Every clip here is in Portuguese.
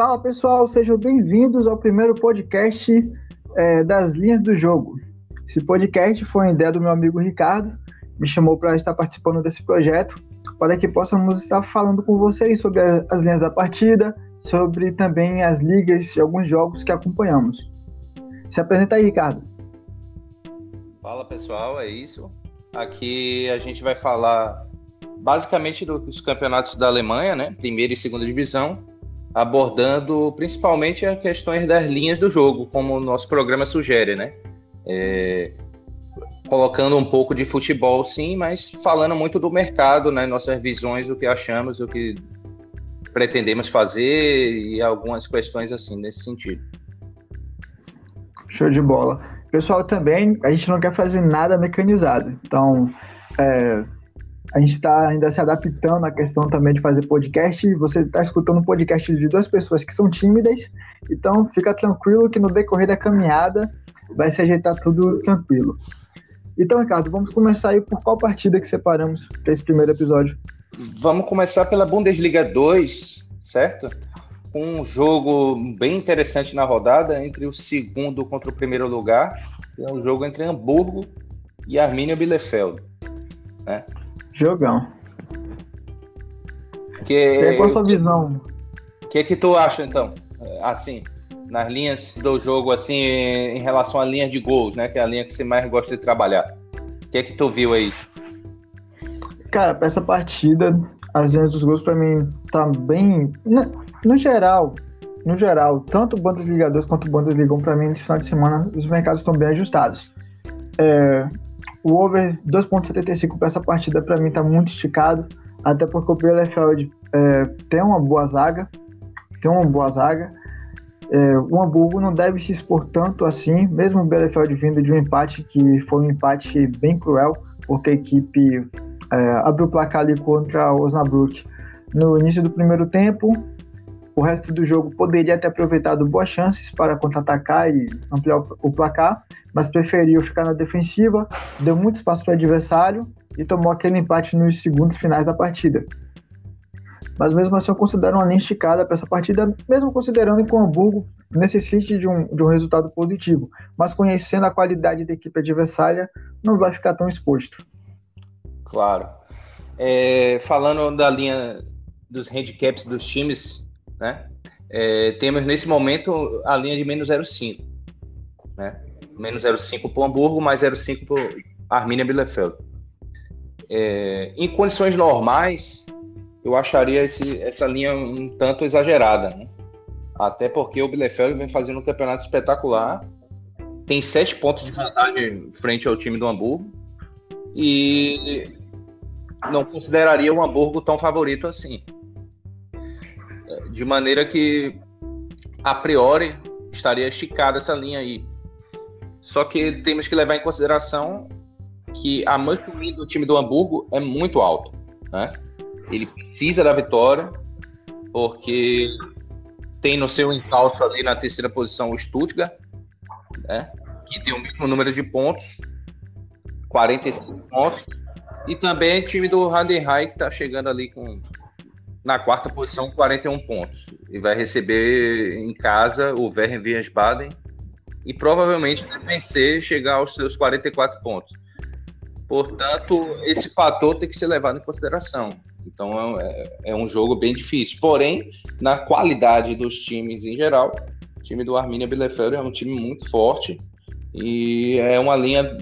Fala pessoal, sejam bem-vindos ao primeiro podcast é, das linhas do jogo. Esse podcast foi uma ideia do meu amigo Ricardo, me chamou para estar participando desse projeto, para que possamos estar falando com vocês sobre as, as linhas da partida, sobre também as ligas e alguns jogos que acompanhamos. Se apresenta aí, Ricardo. Fala pessoal, é isso. Aqui a gente vai falar basicamente dos campeonatos da Alemanha, né? Primeira e segunda divisão, abordando principalmente as questões das linhas do jogo, como o nosso programa sugere, né? É, colocando um pouco de futebol, sim, mas falando muito do mercado, né? Nossas visões, o que achamos, o que pretendemos fazer e algumas questões assim nesse sentido. Show de bola. Pessoal, também a gente não quer fazer nada mecanizado, então é, a gente está ainda se adaptando à questão também de fazer podcast. Você está escutando um podcast de duas pessoas que são tímidas, então fica tranquilo que no decorrer da caminhada vai se ajeitar tudo tranquilo. Então, Ricardo, vamos começar aí por qual partida que separamos para esse primeiro episódio? Vamos começar pela Bundesliga 2, certo? Um jogo bem interessante na rodada entre o segundo contra o primeiro lugar. É um jogo entre Hamburgo e Arminia Bielefeld. Né? Jogão. Que, qual a sua visão? O que, que tu acha, então? Assim, nas linhas do jogo, assim, em relação à linha de gols, né? Que é a linha que você mais gosta de trabalhar. O que é que tu viu aí? Cara, pra essa partida, as linhas dos gols, pra mim, tá bem. No, no geral, no geral, tanto bandas ligadoras quanto bandas ligam para mim nesse final de semana, os mercados estão bem ajustados. É, o over 2.75 para essa partida para mim está muito esticado, até porque o Bielefeld é, tem uma boa zaga, tem uma boa zaga. É, o Hamburgo não deve se expor tanto assim, mesmo o Bielefeld vindo de um empate que foi um empate bem cruel, porque a equipe é, abriu o placar ali contra o Osnabrück no início do primeiro tempo. O resto do jogo poderia ter aproveitado boas chances para contra-atacar e ampliar o placar, mas preferiu ficar na defensiva, deu muito espaço para o adversário e tomou aquele empate nos segundos finais da partida. Mas mesmo assim eu considero uma linha esticada para essa partida, mesmo considerando que o Hamburgo necessite de um, de um resultado positivo, mas conhecendo a qualidade da equipe adversária, não vai ficar tão exposto. Claro. É, falando da linha dos handicaps dos times, né? É, temos nesse momento a linha de menos 0,5. Né? menos 0,5 para o Hamburgo, mais 0,5 para Arminia Bielefeld. É, em condições normais, eu acharia esse, essa linha um tanto exagerada, né? até porque o Bielefeld vem fazendo um campeonato espetacular, tem sete pontos de vantagem frente ao time do Hamburgo e não consideraria o Hamburgo tão favorito assim. De maneira que, a priori, estaria esticada essa linha aí. Só que temos que levar em consideração que a mancha do time do Hamburgo é muito alto, né? Ele precisa da vitória, porque tem no seu encalço ali na terceira posição o Stuttgart, né? Que tem o mesmo número de pontos, 45 pontos. E também o time do Heidenheim, que está chegando ali com na quarta posição, 41 pontos. E vai receber em casa o Werder Wiesbaden, e provavelmente vencer, chegar aos seus 44 pontos. Portanto, esse fator tem que ser levado em consideração. Então é, é, um jogo bem difícil. Porém, na qualidade dos times em geral, o time do Arminia Bielefeld é um time muito forte e é uma linha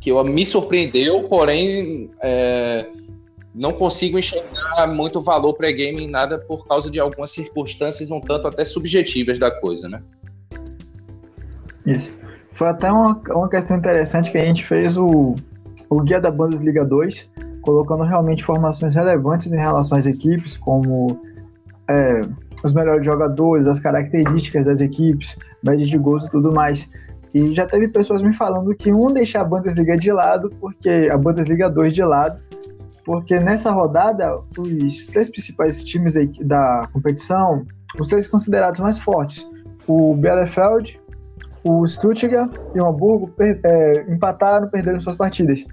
que eu, me surpreendeu, porém é, não consigo enxergar muito valor pré-game em nada por causa de algumas circunstâncias um tanto até subjetivas da coisa, né? Isso. Foi até uma, uma questão interessante que a gente fez o, o guia da Bundesliga 2, colocando realmente informações relevantes em relação às equipes, como é, os melhores jogadores, as características das equipes, média de gols e tudo mais. E já teve pessoas me falando que um deixar a Bundesliga de lado, porque a Bundesliga 2 de lado, porque nessa rodada os três principais times da competição, os três considerados mais fortes, o Bielefeld, o Stuttgart e o Hamburgo é, empataram, perderam suas partidas.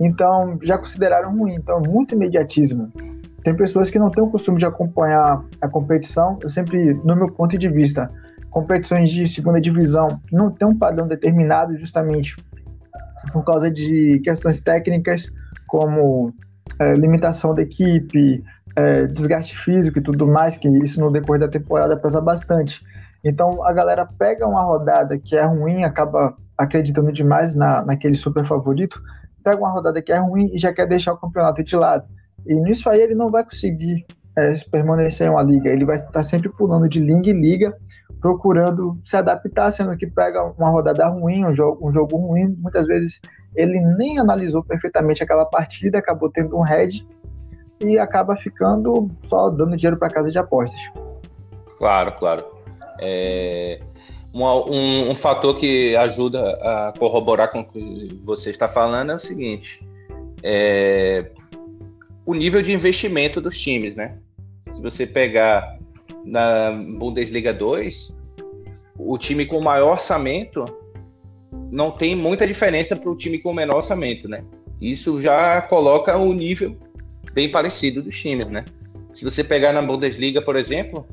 Então, já consideraram ruim. Então, muito imediatismo. tem pessoas que não têm o costume de acompanhar a competição. Eu sempre, no meu ponto de vista, competições de segunda divisão não tem um padrão determinado justamente por causa de questões técnicas como é, limitação da equipe, é, desgaste físico e tudo mais, que isso no decorrer da temporada pesa bastante. Então a galera pega uma rodada que é ruim, acaba acreditando demais na, naquele super favorito, pega uma rodada que é ruim e já quer deixar o campeonato de lado. E nisso aí ele não vai conseguir é, permanecer em uma liga, ele vai estar sempre pulando de liga em liga, procurando se adaptar, sendo que pega uma rodada ruim, um jogo, um jogo ruim, muitas vezes ele nem analisou perfeitamente aquela partida, acabou tendo um head e acaba ficando só dando dinheiro para casa de apostas. Claro, claro. É, um, um, fator que ajuda a corroborar com o que você está falando é o seguinte: é, o nível de investimento dos times, né? Se você pegar na Bundesliga 2, o time com maior orçamento não tem muita diferença para o time com menor orçamento, né? Isso já coloca um nível bem parecido dos times, né? Se você pegar na Bundesliga, por exemplo,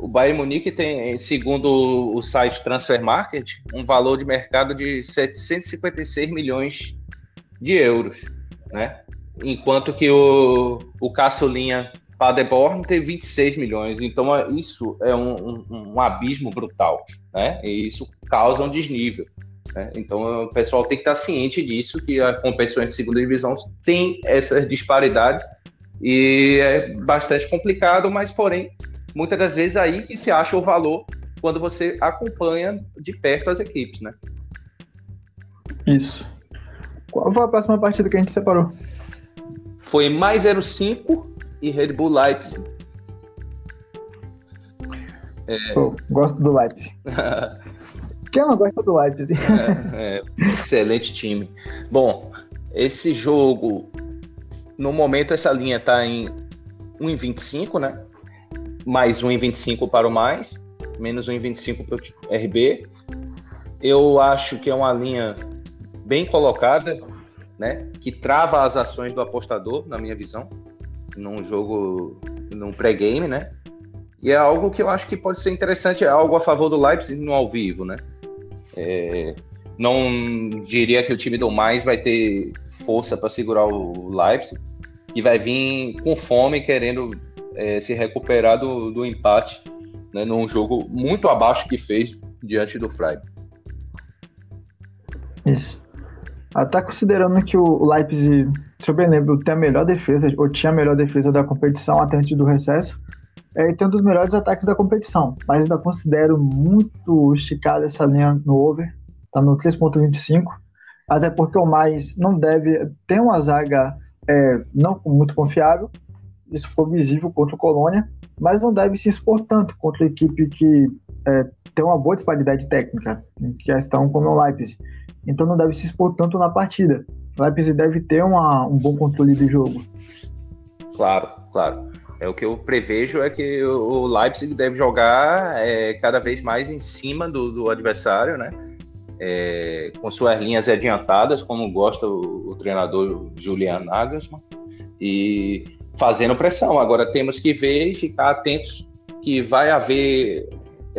o Bayern Munique tem, segundo o site Transfer Market, um valor de mercado de 756 milhões de euros, né? Enquanto que o, o caçulinha Paderborn tem 26 milhões. Então, é, isso é um, um, um abismo brutal, né? E isso causa um desnível. Né? Então, o pessoal tem que estar ciente disso, que a competição de segunda divisão tem essas disparidades e é bastante complicado, mas, porém, muitas das vezes aí que se acha o valor quando você acompanha de perto as equipes, né? Isso. Qual foi a próxima partida que a gente separou? Foi mais 05 e Red Bull Leipzig. É... Pô, gosto do Leipzig. Quem não gosta do Leipzig? é, é, excelente time. Bom, esse jogo, no momento essa linha está em 1,25, né? Mais 1,25 para o mais, menos 1,25 para o RB. Eu acho que é uma linha bem colocada, né? Que trava as ações do apostador, na minha visão num jogo, num pré-game, né? E é algo que eu acho que pode ser interessante, é algo a favor do Leipzig no ao vivo, né? É, não diria que o time do mais vai ter força para segurar o Leipzig, que vai vir com fome, querendo é, se recuperar do, do empate, né, num jogo muito abaixo que fez diante do Freiburg. Isso. Até considerando que o Leipzig se eu bem lembro, tem a melhor defesa, ou tinha a melhor defesa da competição até antes do recesso, é, tem um dos melhores ataques da competição, mas ainda considero muito esticada essa linha no over, tá no 3.25, até porque o mais não deve ter uma zaga é, não muito confiável, isso foi visível contra o Colônia, mas não deve se expor tanto contra a equipe que é, tem uma boa disparidade técnica, em questão como o Leipzig. Então não deve se expor tanto na partida. Leipzig deve ter uma, um bom controle do jogo. Claro, claro. É o que eu prevejo é que o Leipzig deve jogar é, cada vez mais em cima do, do adversário, né? É, com suas linhas adiantadas, como gosta o, o, treinador Julian Nagelsmann, e fazendo pressão. Agora temos que ver e ficar atentos que vai haver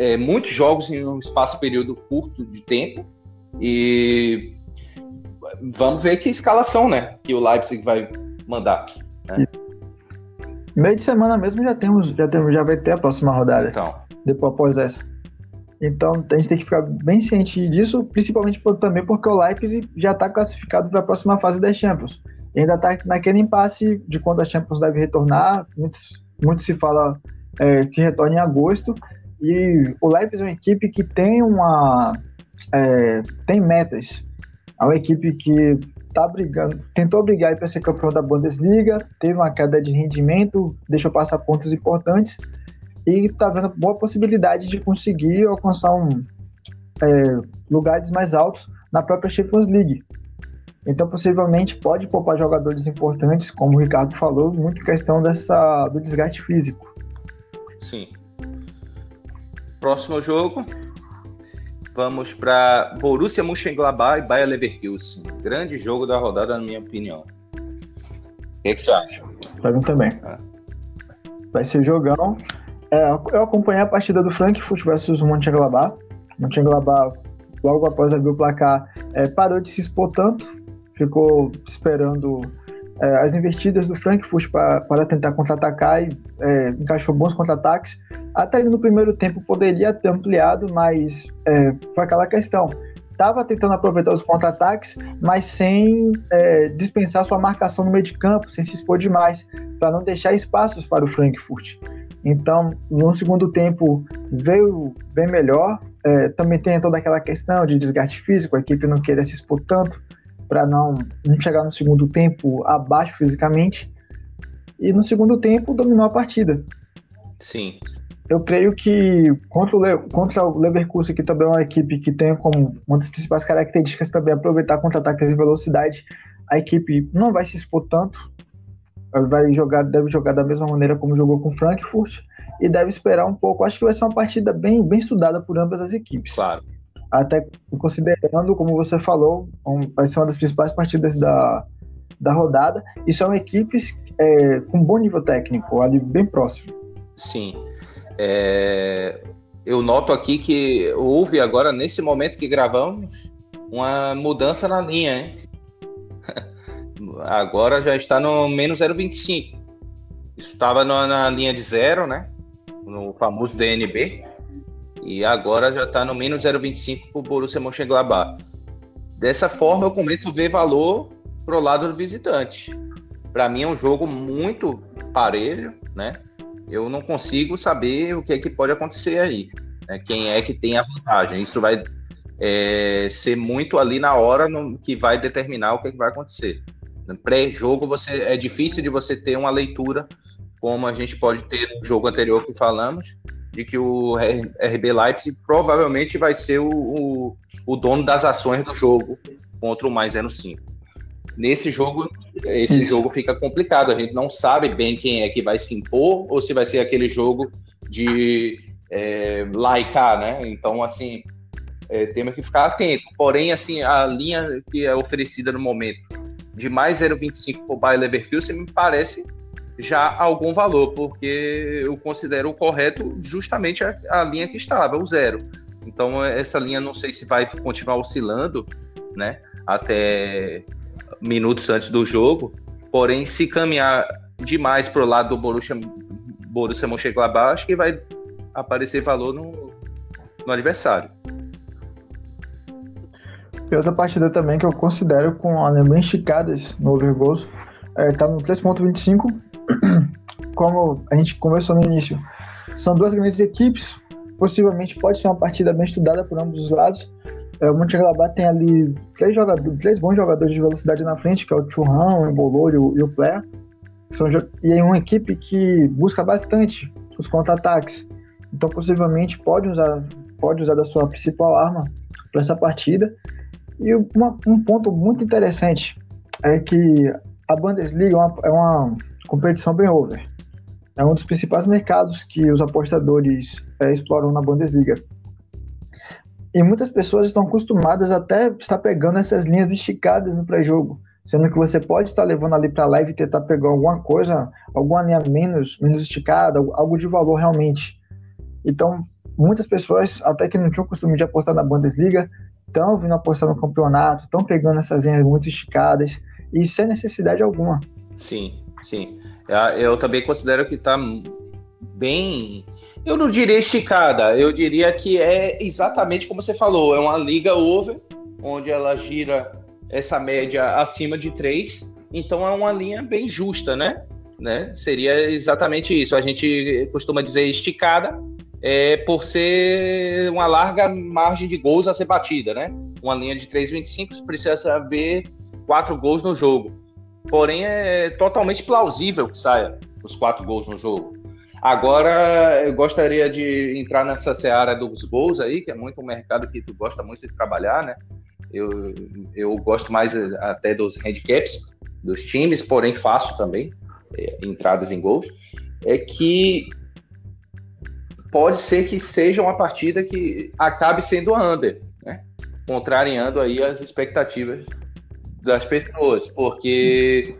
é, muitos jogos em um espaço período curto de tempo e vamos ver que escalação, né? Que o Leipzig vai mandar. Né? Meio de semana mesmo já temos, já temos, já vai ter a próxima rodada. Então. Depois após essa. Então a gente tem que ficar bem ciente disso, principalmente por, também porque o Leipzig já está classificado para a próxima fase das Champions. E ainda está naquele impasse de quando a Champions deve retornar. Muitos, muito se fala é, que retorna em agosto. E o Leipzig é uma equipe que tem uma é, tem metas é uma equipe que tá brigando, tentou brigar para ser campeão da Bundesliga, teve uma queda de rendimento, deixou passar pontos importantes e está vendo boa possibilidade de conseguir alcançar um, é, lugares mais altos na própria Champions League. Então, possivelmente, pode poupar jogadores importantes, como o Ricardo falou, muito questão dessa, do desgaste físico. Sim. Próximo jogo, Vamos para Borussia Mönchengladbach e Bayer Leverkusen. Grande jogo da rodada, na minha opinião. O que, que você acha? Para mim também. Ah. Vai ser jogão. É, eu acompanhei a partida do Frankfurt versus Mönchengladbach. Mönchengladbach, logo após abrir o placar, é, parou de se expor tanto, ficou esperando é, as investidas do Frankfurt para, para tentar contra-atacar e é, encaixou bons contra-ataques. Até no primeiro tempo poderia ter ampliado, mas é, foi aquela questão. Estava tentando aproveitar os contra-ataques, mas sem é, dispensar sua marcação no meio de campo, sem se expor demais, para não deixar espaços para o Frankfurt. Então, no segundo tempo, veio bem melhor. É, também tem toda aquela questão de desgaste físico, a equipe não queria se expor tanto para não, não chegar no segundo tempo abaixo fisicamente. E no segundo tempo dominou a partida. Sim. Eu creio que contra o, Le contra o Leverkusen, que também é uma equipe que tem como uma das principais características também aproveitar contra-ataques em velocidade, a equipe não vai se expor tanto, vai jogar, deve jogar da mesma maneira como jogou com o Frankfurt e deve esperar um pouco. Acho que vai ser uma partida bem, bem estudada por ambas as equipes. Claro. Até considerando, como você falou, um, vai ser uma das principais partidas da, da rodada. E são equipes é, com bom nível técnico, ali bem próximo. Sim. É, eu noto aqui que houve agora, nesse momento que gravamos, uma mudança na linha, hein? Agora já está no menos 0,25. Isso estava na linha de zero, né? No famoso DNB. E agora já está no menos 0,25 para o Borussia Mönchengladbach. Dessa forma, eu começo a ver valor pro lado do visitante. Para mim é um jogo muito parelho, né? Eu não consigo saber o que é que pode acontecer aí. Né? Quem é que tem a vantagem? Isso vai é, ser muito ali na hora no, que vai determinar o que, é que vai acontecer. Pré-jogo você é difícil de você ter uma leitura como a gente pode ter no jogo anterior que falamos, de que o RB Leipzig provavelmente vai ser o, o, o dono das ações do jogo contra o mais 05. Nesse jogo, esse Isso. jogo fica complicado. A gente não sabe bem quem é que vai se impor ou se vai ser aquele jogo de é, laicar, né? Então, assim, é, temos que ficar atento. Porém, assim, a linha que é oferecida no momento de mais 0,25 para o Bayer Leverkusen me parece já algum valor, porque eu considero o correto justamente a, a linha que estava, o zero. Então essa linha não sei se vai continuar oscilando, né, até minutos antes do jogo. Porém, se caminhar demais para o lado do Borussia, Borussia Mönchengladbach, acho que vai aparecer valor no, no adversário. E outra partida também que eu considero com alemanhas esticadas no overgoals, é, tá no 3.25 como a gente conversou no início, são duas grandes equipes, possivelmente pode ser uma partida bem estudada por ambos os lados. É, o Mönchengladbach tem ali três, jogadores, três bons jogadores de velocidade na frente, que é o Churrão, o Embolor e o, e. São, e é uma equipe que busca bastante os contra-ataques. Então, possivelmente, pode usar, pode usar da sua principal arma para essa partida. E uma, um ponto muito interessante é que a Bundesliga é uma, é uma competição bem over. É um dos principais mercados que os apostadores é, exploram na Bundesliga. E muitas pessoas estão acostumadas até estar pegando essas linhas esticadas no pré-jogo, sendo que você pode estar levando ali para a live e tentar pegar alguma coisa, alguma linha menos, menos esticada, algo de valor realmente. Então, muitas pessoas, até que não tinham costume de apostar na Bundesliga, estão vindo apostar no campeonato, estão pegando essas linhas muito esticadas e sem necessidade alguma. Sim, sim. Eu também considero que está bem. Eu não diria esticada, eu diria que é exatamente como você falou: é uma liga over, onde ela gira essa média acima de 3, então é uma linha bem justa, né? né? Seria exatamente isso. A gente costuma dizer esticada é, por ser uma larga margem de gols a ser batida, né? Uma linha de 3,25 precisa haver quatro gols no jogo. Porém, é totalmente plausível que saia os quatro gols no jogo. Agora, eu gostaria de entrar nessa seara dos gols aí, que é muito um mercado que tu gosta muito de trabalhar, né? Eu, eu gosto mais até dos handicaps dos times, porém faço também é, entradas em gols. É que pode ser que seja uma partida que acabe sendo under, né? Contrariando aí as expectativas das pessoas, porque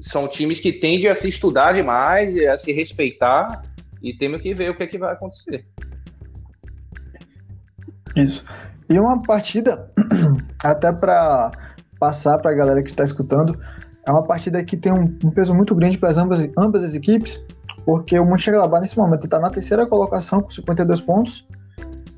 são times que tendem a se estudar demais, a se respeitar, e temos que ver o que, é que vai acontecer. Isso. E uma partida, até para passar para a galera que está escutando, é uma partida que tem um, um peso muito grande para ambas, ambas as equipes, porque o Mönchengladbach nesse momento está na terceira colocação com 52 pontos,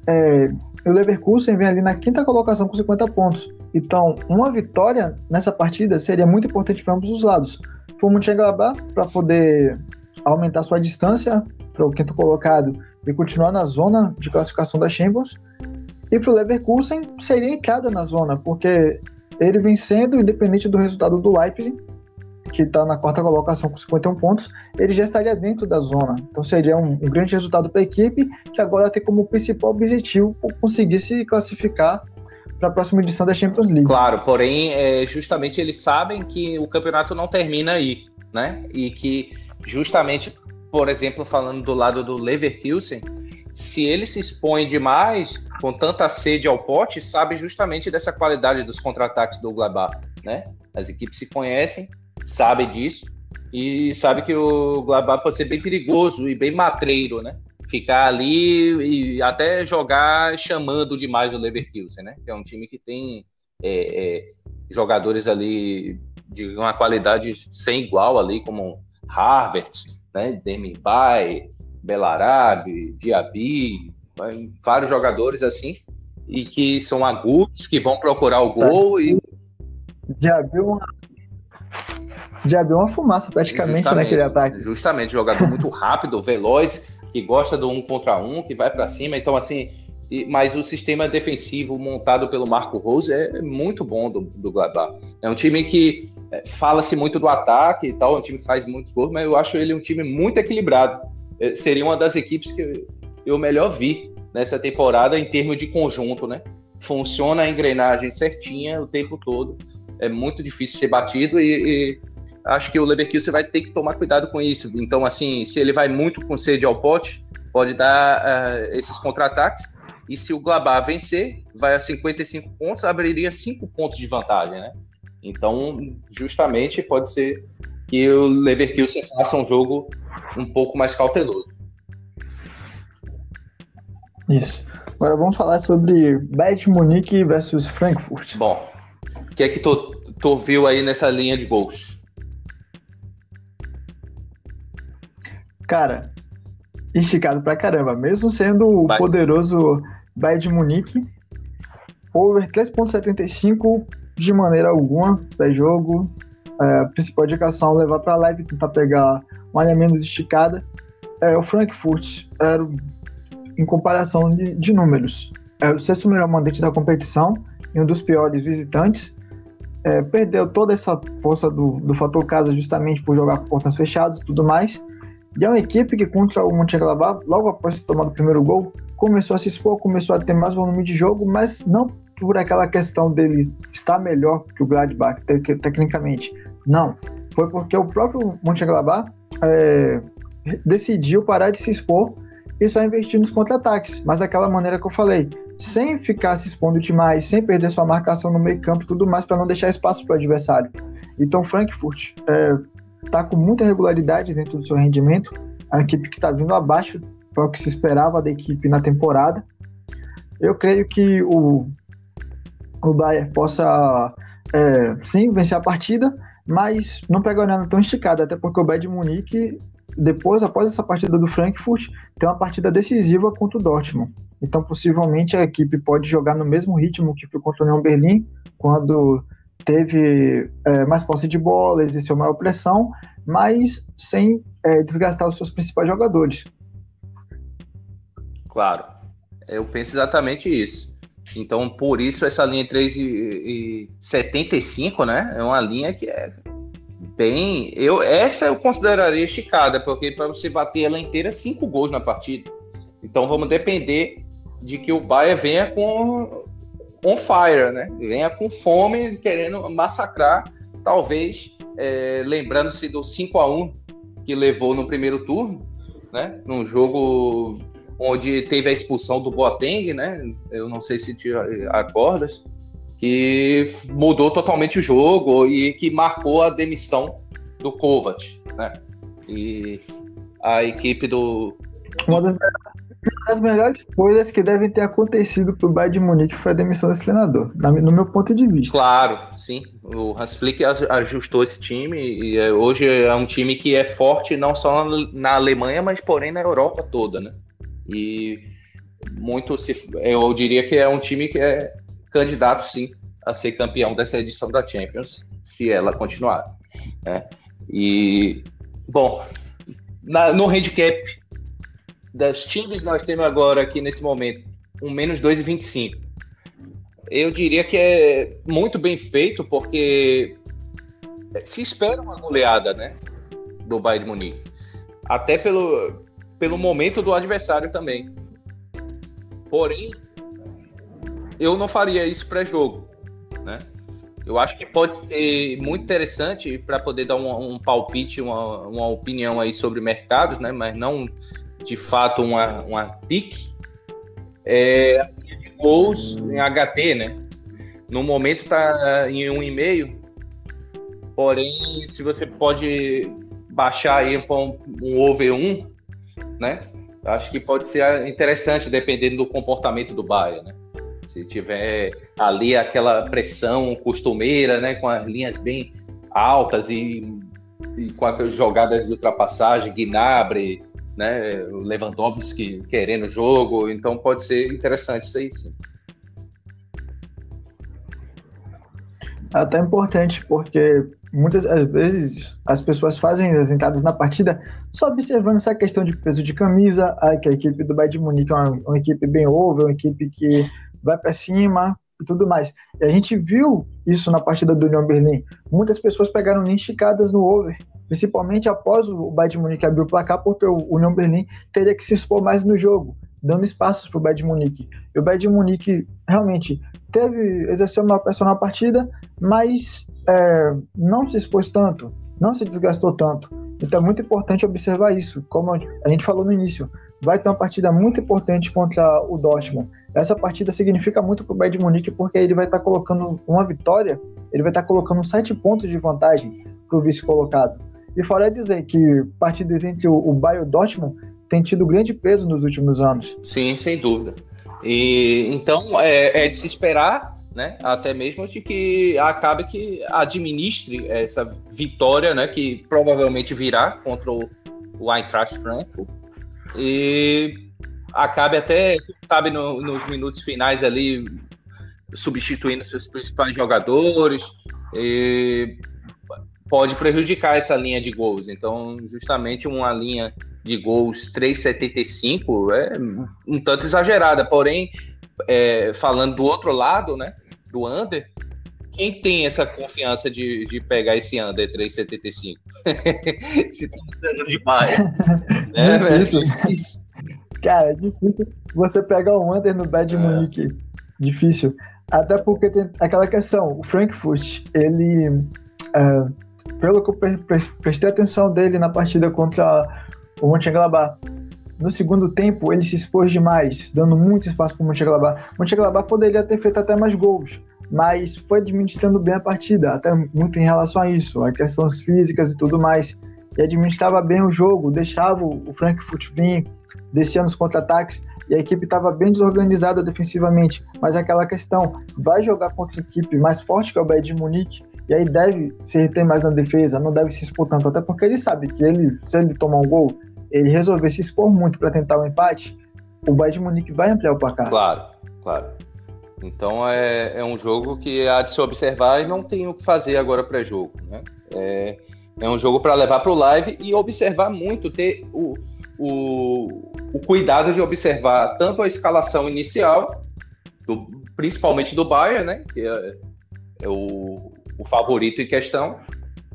é, o Leverkusen vem ali na quinta colocação com 50 pontos. Então, uma vitória nessa partida seria muito importante para ambos os lados. Para o Mönchengladbach, para poder aumentar sua distância para o quinto colocado e continuar na zona de classificação da Champions, e para o Leverkusen seria entrada na zona, porque ele vencendo, independente do resultado do Leipzig, que está na quarta colocação com 51 pontos, ele já estaria dentro da zona. Então seria um, um grande resultado para a equipe, que agora tem como principal objetivo conseguir se classificar para a próxima edição da Champions League. Claro, porém, é, justamente eles sabem que o campeonato não termina aí, né? E que justamente, por exemplo, falando do lado do Leverkusen, se ele se expõe demais, com tanta sede ao pote, sabe justamente dessa qualidade dos contra-ataques do Gladbach, né? As equipes se conhecem, sabem disso e sabe que o Gladbach pode ser bem perigoso e bem matreiro, né? Ficar ali e até jogar chamando demais o Leverkusen, né? Que é um time que tem é, é, jogadores ali de uma qualidade sem igual ali, como Harvard, né? Demi Bay, Belarabe, Diaby, vários jogadores assim, e que são agudos, que vão procurar o gol tá. e. Diaby é uma. Diaby é uma fumaça praticamente justamente, naquele ataque. Justamente, jogador muito rápido, veloz, que gosta do um contra um, que vai para cima. Então, assim, mas o sistema defensivo montado pelo Marco Rose é muito bom do, do Gladbach. É um time que é, fala-se muito do ataque e tal, é um time que faz muitos gols, mas eu acho ele um time muito equilibrado. É, seria uma das equipes que eu melhor vi nessa temporada em termos de conjunto, né? Funciona a engrenagem certinha o tempo todo. É muito difícil ser batido e, e acho que o Leverkusen vai ter que tomar cuidado com isso. Então, assim, se ele vai muito com sede ao pote, pode dar uh, esses contra-ataques. E se o Glabá vencer, vai a 55 pontos, abriria 5 pontos de vantagem, né? Então, justamente, pode ser que o Leverkusen faça um jogo um pouco mais cauteloso. Isso. Agora vamos falar sobre Bayern Munique versus Frankfurt. Bom, o que é que tu, tu viu aí nessa linha de gols? Cara, esticado pra caramba. Mesmo sendo o Vai. poderoso Bayern Munique, over 3.75 de maneira alguma pré-jogo. É, a principal indicação é levar para live tentar pegar uma área menos esticada. É, o Frankfurt era, em comparação de, de números, era o sexto melhor mandante da competição e um dos piores visitantes. É, perdeu toda essa força do, do fator casa justamente por jogar com portas fechadas e tudo mais. E é uma equipe que contra o Mönchengladbach, logo após tomado o primeiro gol, começou a se expor, começou a ter mais volume de jogo, mas não por aquela questão dele estar melhor que o Gladbach tecnicamente. Não, foi porque o próprio Mönchengladbach é, decidiu parar de se expor e só investir nos contra-ataques, mas daquela maneira que eu falei, sem ficar se expondo demais, sem perder sua marcação no meio campo e tudo mais, para não deixar espaço para o adversário. Então, Frankfurt está com muita regularidade dentro do seu rendimento, é a equipe que está vindo abaixo para o que se esperava da equipe na temporada. Eu creio que o, o Bayern possa, é, sim, vencer a partida, mas não pega a tão esticada, até porque o de Munique, depois, após essa partida do Frankfurt, tem uma partida decisiva contra o Dortmund. Então, possivelmente, a equipe pode jogar no mesmo ritmo que foi contra o União Berlim, quando teve é, mais posse de bola, exerceu maior pressão, mas sem é, desgastar os seus principais jogadores. Claro, eu penso exatamente isso. Então, por isso, essa linha 3,75, né? É uma linha que é bem. Eu, essa eu consideraria esticada, porque para você bater ela inteira, cinco gols na partida. Então, vamos depender de que o Bayern venha com on fire, né? Venha com fome, querendo massacrar, talvez, é, lembrando-se do 5 a 1 que levou no primeiro turno, né? Num jogo onde teve a expulsão do Boateng, né? Eu não sei se te acordas, que mudou totalmente o jogo e que marcou a demissão do Kovac, né? E a equipe do. Uma das, das melhores coisas que devem ter acontecido para o Bayern de Munique foi a demissão desse treinador, no meu ponto de vista. Claro, sim. O Hans Flick ajustou esse time e é, hoje é um time que é forte não só na Alemanha, mas porém na Europa toda, né? E muitos, eu diria que é um time que é candidato, sim, a ser campeão dessa edição da Champions, se ela continuar. Né? E, bom, na, no handicap das times nós temos agora aqui nesse momento um menos 2,25. Eu diria que é muito bem feito, porque se espera uma goleada, né? Do Bayern de Munique. Até pelo, pelo momento do adversário também. Porém, eu não faria isso pré-jogo, né? Eu acho que pode ser muito interessante para poder dar um, um palpite, uma, uma, opinião aí sobre mercados, né? Mas não de fato uma, uma pique. É de gols em HT, né? No momento está em um e meio, porém se você pode baixar aí para um, um over 1, né? Acho que pode ser interessante dependendo do comportamento do Bahia, né? Se tiver ali aquela pressão costumeira, né, com as linhas bem altas e, e com as jogadas de ultrapassagem, Gnabry, né, Lewandowski querendo o jogo, então pode ser interessante isso aí, sim. É até importante porque muitas vezes as pessoas fazem as entradas na partida só observando essa questão de peso de camisa, que a equipe do Bayern de Munique é uma, uma equipe bem over, uma equipe que vai para cima e tudo mais. E a gente viu isso na partida do União Berlim. Muitas pessoas pegaram nem esticadas no over, principalmente após o Bayern Munique abrir o placar, porque o União Berlim teria que se expor mais no jogo, dando espaços para o Bayern Munique. E o Bayern Munique realmente teve exerceu uma pressão na partida, mas é, não se expôs tanto, não se desgastou tanto. Então é muito importante observar isso, como a gente falou no início. Vai ter uma partida muito importante contra o Dortmund. Essa partida significa muito para o Bayern Munique porque ele vai estar tá colocando uma vitória, ele vai estar tá colocando sete pontos de vantagem para o vice colocado. E fora dizer que partidas entre o Bayern e o Dortmund têm tido grande peso nos últimos anos. Sim, sem dúvida. E então é, é de se esperar né? Até mesmo de que acabe que administre essa vitória, né? Que provavelmente virá contra o, o Eintracht Frankfurt e acabe até, sabe, no, nos minutos finais ali substituindo seus principais jogadores e pode prejudicar essa linha de gols. Então, justamente uma linha de gols 3,75 é um tanto exagerada. Porém, é, falando do outro lado, né? do under, quem tem essa confiança de, de pegar esse under 3,75? Se tá dando demais. é, é difícil. Cara, é difícil você pegar o under no Bad é. Munique. Difícil. Até porque tem aquela questão, o Frankfurt, ele. É, pelo que eu prestei atenção dele na partida contra o Mönchengladbach, no segundo tempo, ele se expôs demais, dando muito espaço para o Mönchengladbach. Mönchengladbach poderia ter feito até mais gols, mas foi administrando bem a partida, até muito em relação a isso, a questões físicas e tudo mais. E administrava bem o jogo, deixava o Frankfurt vir, descia nos contra-ataques, e a equipe estava bem desorganizada defensivamente. Mas aquela questão, vai jogar contra a equipe mais forte que é o Bayern de Munique, e aí deve se reter mais na defesa, não deve se expor tanto, até porque ele sabe que ele, se ele tomar um gol, ele resolver se expor muito para tentar o um empate, o Bayern de Munique vai ampliar o placar. Claro, claro. Então é, é um jogo que há de se observar e não tem o que fazer agora pré-jogo. Né? É, é um jogo para levar para o live e observar muito, ter o, o, o cuidado de observar tanto a escalação inicial, do, principalmente do Bayern, né? que é, é o, o favorito em questão,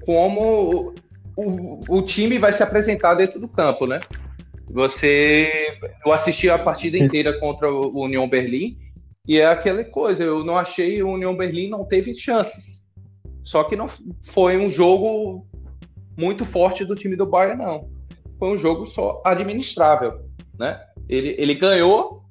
como o, o time vai se apresentar dentro do campo, né? Você, eu assisti a partida inteira contra o União Berlim e é aquela coisa. Eu não achei o União Berlim não teve chances. Só que não foi um jogo muito forte do time do Bayern, não. Foi um jogo só administrável, né? Ele, ele ganhou,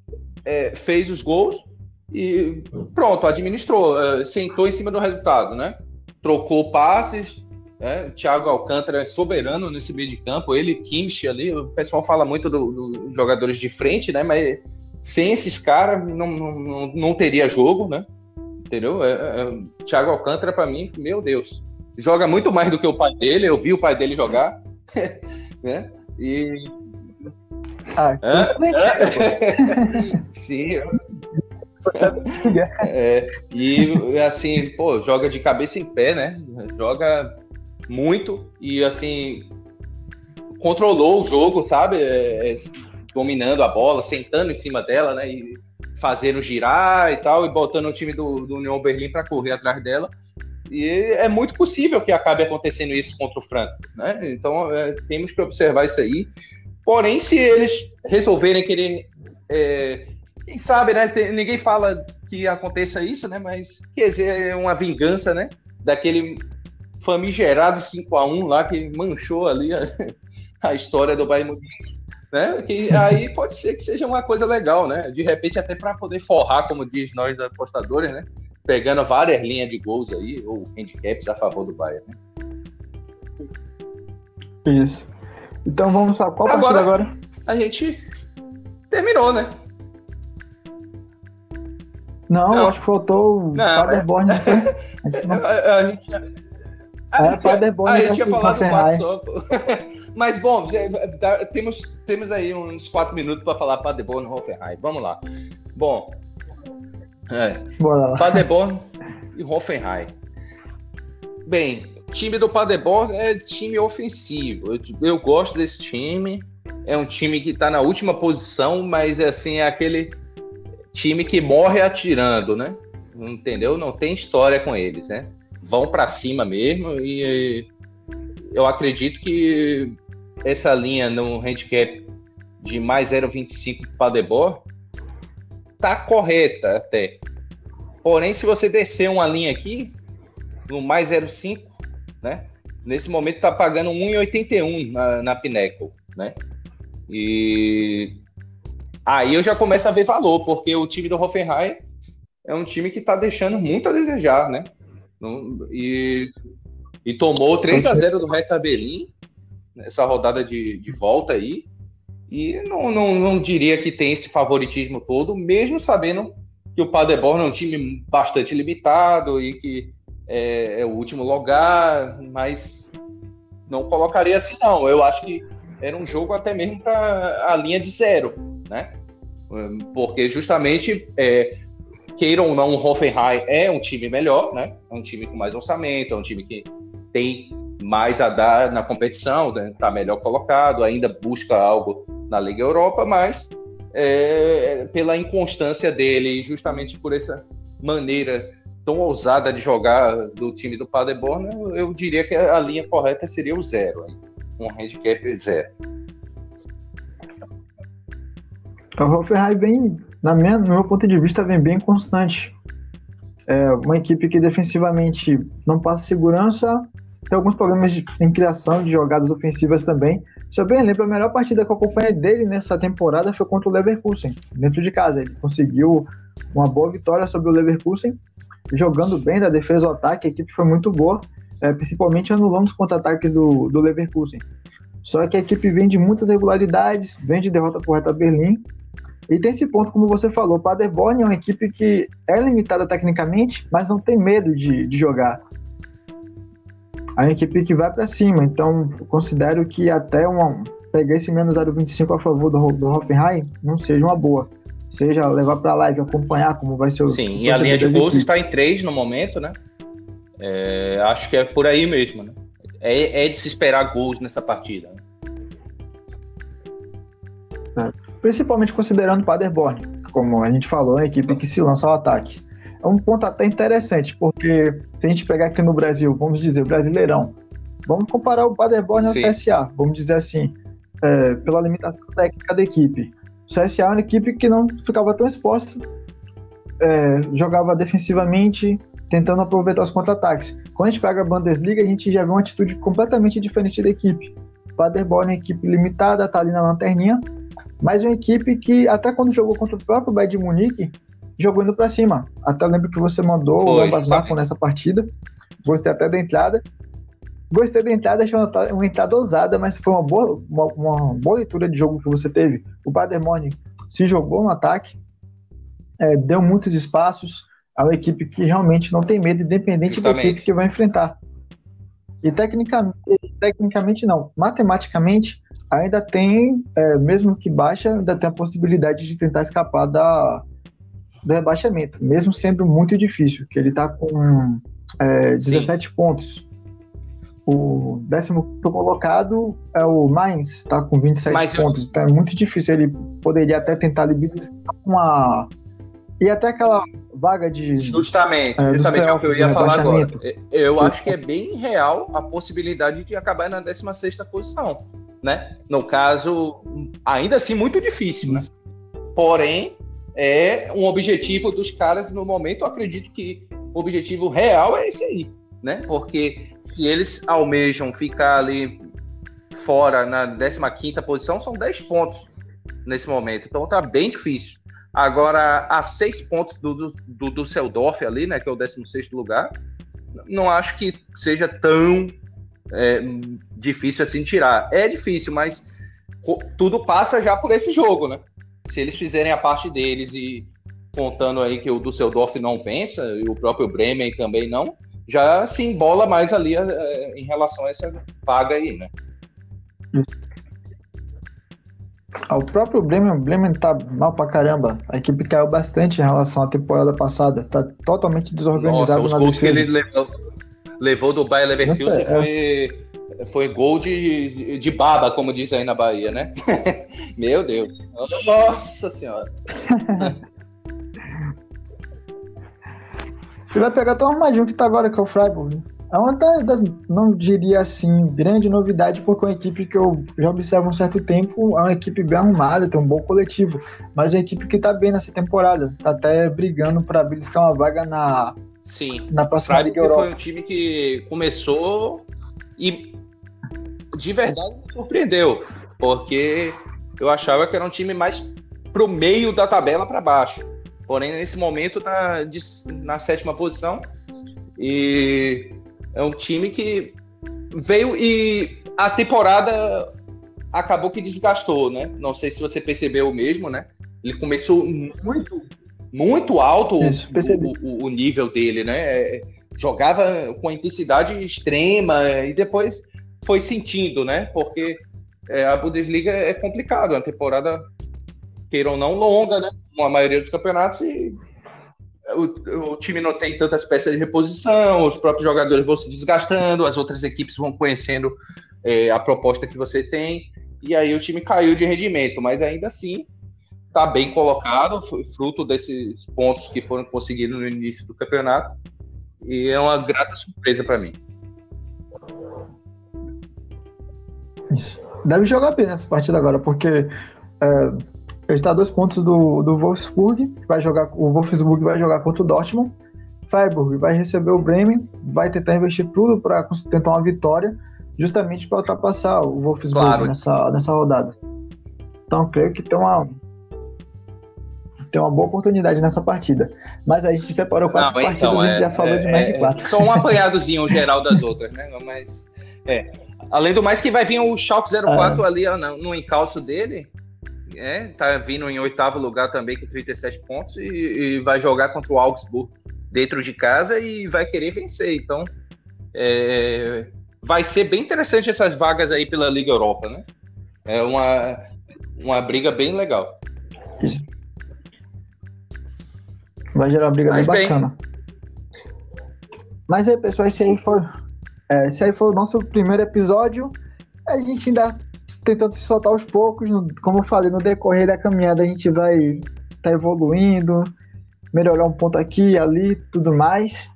é, fez os gols e pronto, administrou, é, sentou em cima do resultado, né? Trocou passes, É, Thiago Alcântara é soberano nesse meio de campo, ele, Kimmich ali, o pessoal fala muito dos do jogadores de frente, né? Mas sem esses caras não, não, não teria jogo, né? Entendeu? É, é, Thiago Alcântara, para mim, meu Deus, joga muito mais do que o pai dele, eu vi o pai dele jogar, né? E. Ah, é? Sim, é, e assim, pô, joga de cabeça em pé, né? Joga muito e assim controlou o jogo, sabe? É, é, dominando a bola, sentando em cima dela, né? E fazendo girar e tal, e botando o time do, do União Berlim para correr atrás dela. E é muito possível que acabe acontecendo isso contra o Frankfurt, né? Então é, temos que observar isso aí. Porém, se eles resolverem querer é, quem sabe, né? Ninguém fala que aconteça isso, né? Mas quer dizer, é uma vingança, né? Daquele famigerado 5 a 1 lá que manchou ali a, a história do Bayern Munique. Né? Que aí pode ser que seja uma coisa legal, né? De repente, até para poder forrar, como diz nós apostadores, né? Pegando várias linhas de gols aí, ou handicaps a favor do Bayern. Né? Isso. Então vamos para qual agora, partida agora? A gente terminou, né? Não, não. acho que faltou o Paderborn. Né? A, a gente. A, é, Paderborn, gente tinha falado quatro só. Mas bom, temos, temos aí uns quatro minutos para falar Paderborn e Hoffenheim. Vamos lá. Bom, é, Paderborn e Hoffenheim. Bem, time do Paderborn é time ofensivo. Eu, eu gosto desse time. É um time que está na última posição, mas assim é aquele time que morre atirando, né? Entendeu? Não tem história com eles, né? Vão para cima mesmo e eu acredito que essa linha no handicap de mais 0,25 para Debor tá correta até. Porém, se você descer uma linha aqui no mais 0,5, né? Nesse momento tá pagando 1,81 na, na Pinnacle, né? E Aí eu já começo a ver valor, porque o time do Hoffenheim é um time que está deixando muito a desejar, né? E, e tomou 3 a 0 do Hertha Berlim nessa rodada de, de volta aí. E não, não, não diria que tem esse favoritismo todo, mesmo sabendo que o Paderborn é um time bastante limitado e que é, é o último lugar, mas não colocaria assim, não. Eu acho que era um jogo até mesmo para a linha de zero, né? Porque justamente, é, queiram ou não, o Hoffenheim é um time melhor, né? É um time com mais orçamento, é um time que tem mais a dar na competição, está né? Tá melhor colocado, ainda busca algo na Liga Europa, mas é, pela inconstância dele, justamente por essa maneira tão ousada de jogar do time do Paderborn, eu diria que a linha correta seria o zero, um handicap zero. O Hoffenheim vem, na minha, no meu ponto de vista, vem bem constante. É uma equipe que defensivamente não passa segurança, tem alguns problemas de, em criação de jogadas ofensivas também. Se eu bem lembro, a melhor partida que eu acompanhei dele nessa temporada foi contra o Leverkusen, dentro de casa. Ele conseguiu uma boa vitória sobre o Leverkusen, jogando bem da defesa ao ataque, a equipe foi muito boa, é, principalmente anulando os contra-ataques do, do Leverkusen. Só que a equipe vem de muitas regularidades, vem de derrota por Reta Berlim, e tem esse ponto, como você falou, o Paderborn é uma equipe que é limitada tecnicamente, mas não tem medo de, de jogar. É uma equipe que vai para cima, então considero que até uma, pegar esse menos 0,25 a favor do, do Hoffenheim não seja uma boa. Seja levar para a live, acompanhar como vai ser o. Sim, e a linha de gols está em 3 no momento, né? É, acho que é por aí mesmo, né? É, é de se esperar gols nessa partida. Né? Principalmente considerando o Paderborn, como a gente falou, uma equipe que se lança ao ataque. É um ponto até interessante, porque se a gente pegar aqui no Brasil, vamos dizer, o Brasileirão, vamos comparar o Paderborn ao Sim. CSA, vamos dizer assim, é, pela limitação técnica da equipe. O CSA é uma equipe que não ficava tão exposta, é, jogava defensivamente, tentando aproveitar os contra-ataques. Quando a gente pega a Bundesliga, a gente já vê uma atitude completamente diferente da equipe. O Paderborn é uma equipe limitada, tá ali na lanterninha, mas uma equipe que, até quando jogou contra o próprio Bayern de Munique, jogou indo para cima. Até lembro que você mandou Foi, o Gambas Marco nessa partida, gostei até da entrada. Gostei da entrada, achei uma, uma entrada ousada, mas foi uma boa, uma, uma, boa leitura de jogo que você teve. O Badermorning se jogou no ataque, é, deu muitos espaços. É uma equipe que realmente não tem medo, independente Justamente. da equipe que vai enfrentar. E tecnicamente, tecnicamente não. Matematicamente, ainda tem, é, mesmo que baixa, ainda tem a possibilidade de tentar escapar da, do rebaixamento, mesmo sendo muito difícil, que ele está com é, 17 Sim. pontos o décimo colocado é o Mainz, está com 27 Mas pontos. Eu... Então é muito difícil. Ele poderia até tentar liberar uma. E até aquela vaga de. Justamente, é, justamente é o que eu ia falar agora. Eu acho que é bem real a possibilidade de acabar na 16 posição. Né? No caso, ainda assim, muito difícil. Né? Porém, é um objetivo dos caras no momento. Eu acredito que o objetivo real é esse aí né? Porque se eles almejam ficar ali fora na 15 posição, são 10 pontos nesse momento. Então tá bem difícil. Agora, a seis pontos do, do, do Düsseldorf ali, né? Que é o 16 lugar, não acho que seja tão é, difícil assim tirar. É difícil, mas tudo passa já por esse jogo, né? Se eles fizerem a parte deles e contando aí que o Düsseldorf não vença, e o próprio Bremen também não, já se embola mais ali é, em relação a essa vaga aí, né? Ah, o próprio Bremen, o Bremen tá mal pra caramba. A equipe caiu bastante em relação à temporada passada. Tá totalmente desorganizado Nossa, os gols que ele levou, levou do Bayer Leverkusen é, foi, foi gol de, de baba, como diz aí na Bahia, né? Meu Deus. Nossa senhora. Ele vai pegar tão armadinho que tá agora, que é o Freiburg. É uma das, não diria assim, grande novidade, porque é uma equipe que eu já observo há um certo tempo, é uma equipe bem arrumada, tem um bom coletivo, mas é uma equipe que tá bem nessa temporada, tá até brigando para beliscar uma vaga na, Sim. na próxima Liga Europa. foi um time que começou e de verdade me surpreendeu, porque eu achava que era um time mais pro meio da tabela para baixo. Porém, nesse momento está na sétima posição e é um time que veio e a temporada acabou que desgastou, né? Não sei se você percebeu o mesmo, né? Ele começou muito, muito alto Isso, o, o, o, nível dele, né? É, jogava com intensidade extrema e depois foi sentindo, né? Porque é, a Bundesliga é complicado, a temporada queiram ou não longa, né? a maioria dos campeonatos e o, o, time não tem tantas peças de reposição, os próprios jogadores vão se desgastando, as outras equipes vão conhecendo é, a proposta que você tem, e aí o time caiu de rendimento, mas ainda assim está bem colocado, fruto desses pontos que foram conseguidos no início do campeonato, e é uma grata surpresa para mim. Deve jogar bem nessa partida agora, porque é, está a dois pontos do, do Wolfsburg, vai jogar, o Wolfsburg vai jogar contra o Dortmund. Freiburg vai receber o Bremen, vai tentar investir tudo para tentar uma vitória, justamente para ultrapassar o Wolfsburg claro. nessa, nessa rodada. Então, creio que tem uma, tem uma boa oportunidade nessa partida. Mas a gente separou quatro Não, partidas então, é, a gente já falou é, de mais é, de quatro. Só um apanhadozinho geral das outras, né? Mas, é. Além do mais que vai vir o Schalke 04 é. ali no, no encalço dele, é, tá vindo em oitavo lugar também com 37 pontos e, e, vai jogar contra o Augsburg dentro de casa e vai querer vencer. Então, é, vai ser bem interessante essas vagas aí pela Liga Europa, né? É uma, uma briga bem legal. Vai gerar uma briga Mas bem bacana. Mas aí, pessoal, esse aí foi, é, esse aí foi o nosso primeiro episódio. A gente ainda tentando se soltar aos poucos. como eu falei, no decorrer da caminhada a gente vai estar tá evoluindo, melhorar um ponto aqui, ali, tudo mais.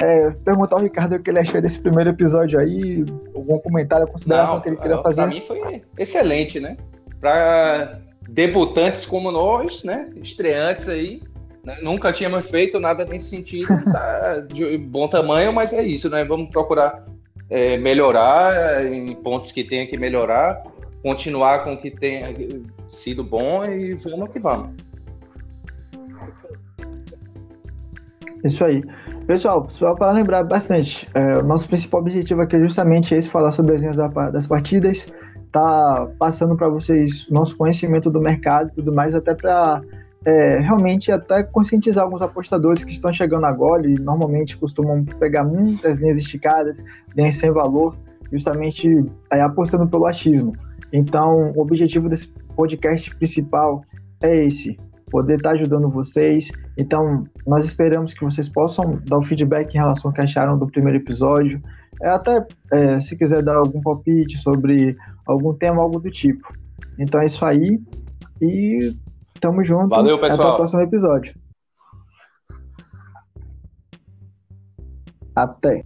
É, perguntar ao Ricardo o que ele achou desse primeiro episódio aí, algum comentário, consideração Não, que ele queria fazer. Pra mim foi excelente, né? Para debutantes como nós, né? Estreantes aí, né? nunca tínhamos feito nada nesse sentido, tá de bom tamanho, mas é isso, né? Vamos procurar é, melhorar em pontos que tenha que melhorar, continuar com o que tenha sido bom e vamos que vamos. Isso aí. Pessoal, só para lembrar bastante, é, o nosso principal objetivo aqui é justamente esse, falar sobre as linhas das partidas, tá passando para vocês nosso conhecimento do mercado e tudo mais, até para é, realmente até conscientizar alguns apostadores que estão chegando agora e normalmente costumam pegar muitas linhas esticadas, linhas sem valor, justamente é, apostando pelo achismo. Então, o objetivo desse podcast principal é esse, poder estar tá ajudando vocês. Então, nós esperamos que vocês possam dar o feedback em relação ao que acharam do primeiro episódio. É, até é, se quiser dar algum palpite sobre algum tema, algo do tipo. Então é isso aí. E tamo junto. Valeu, pessoal. Até o próximo episódio. Até.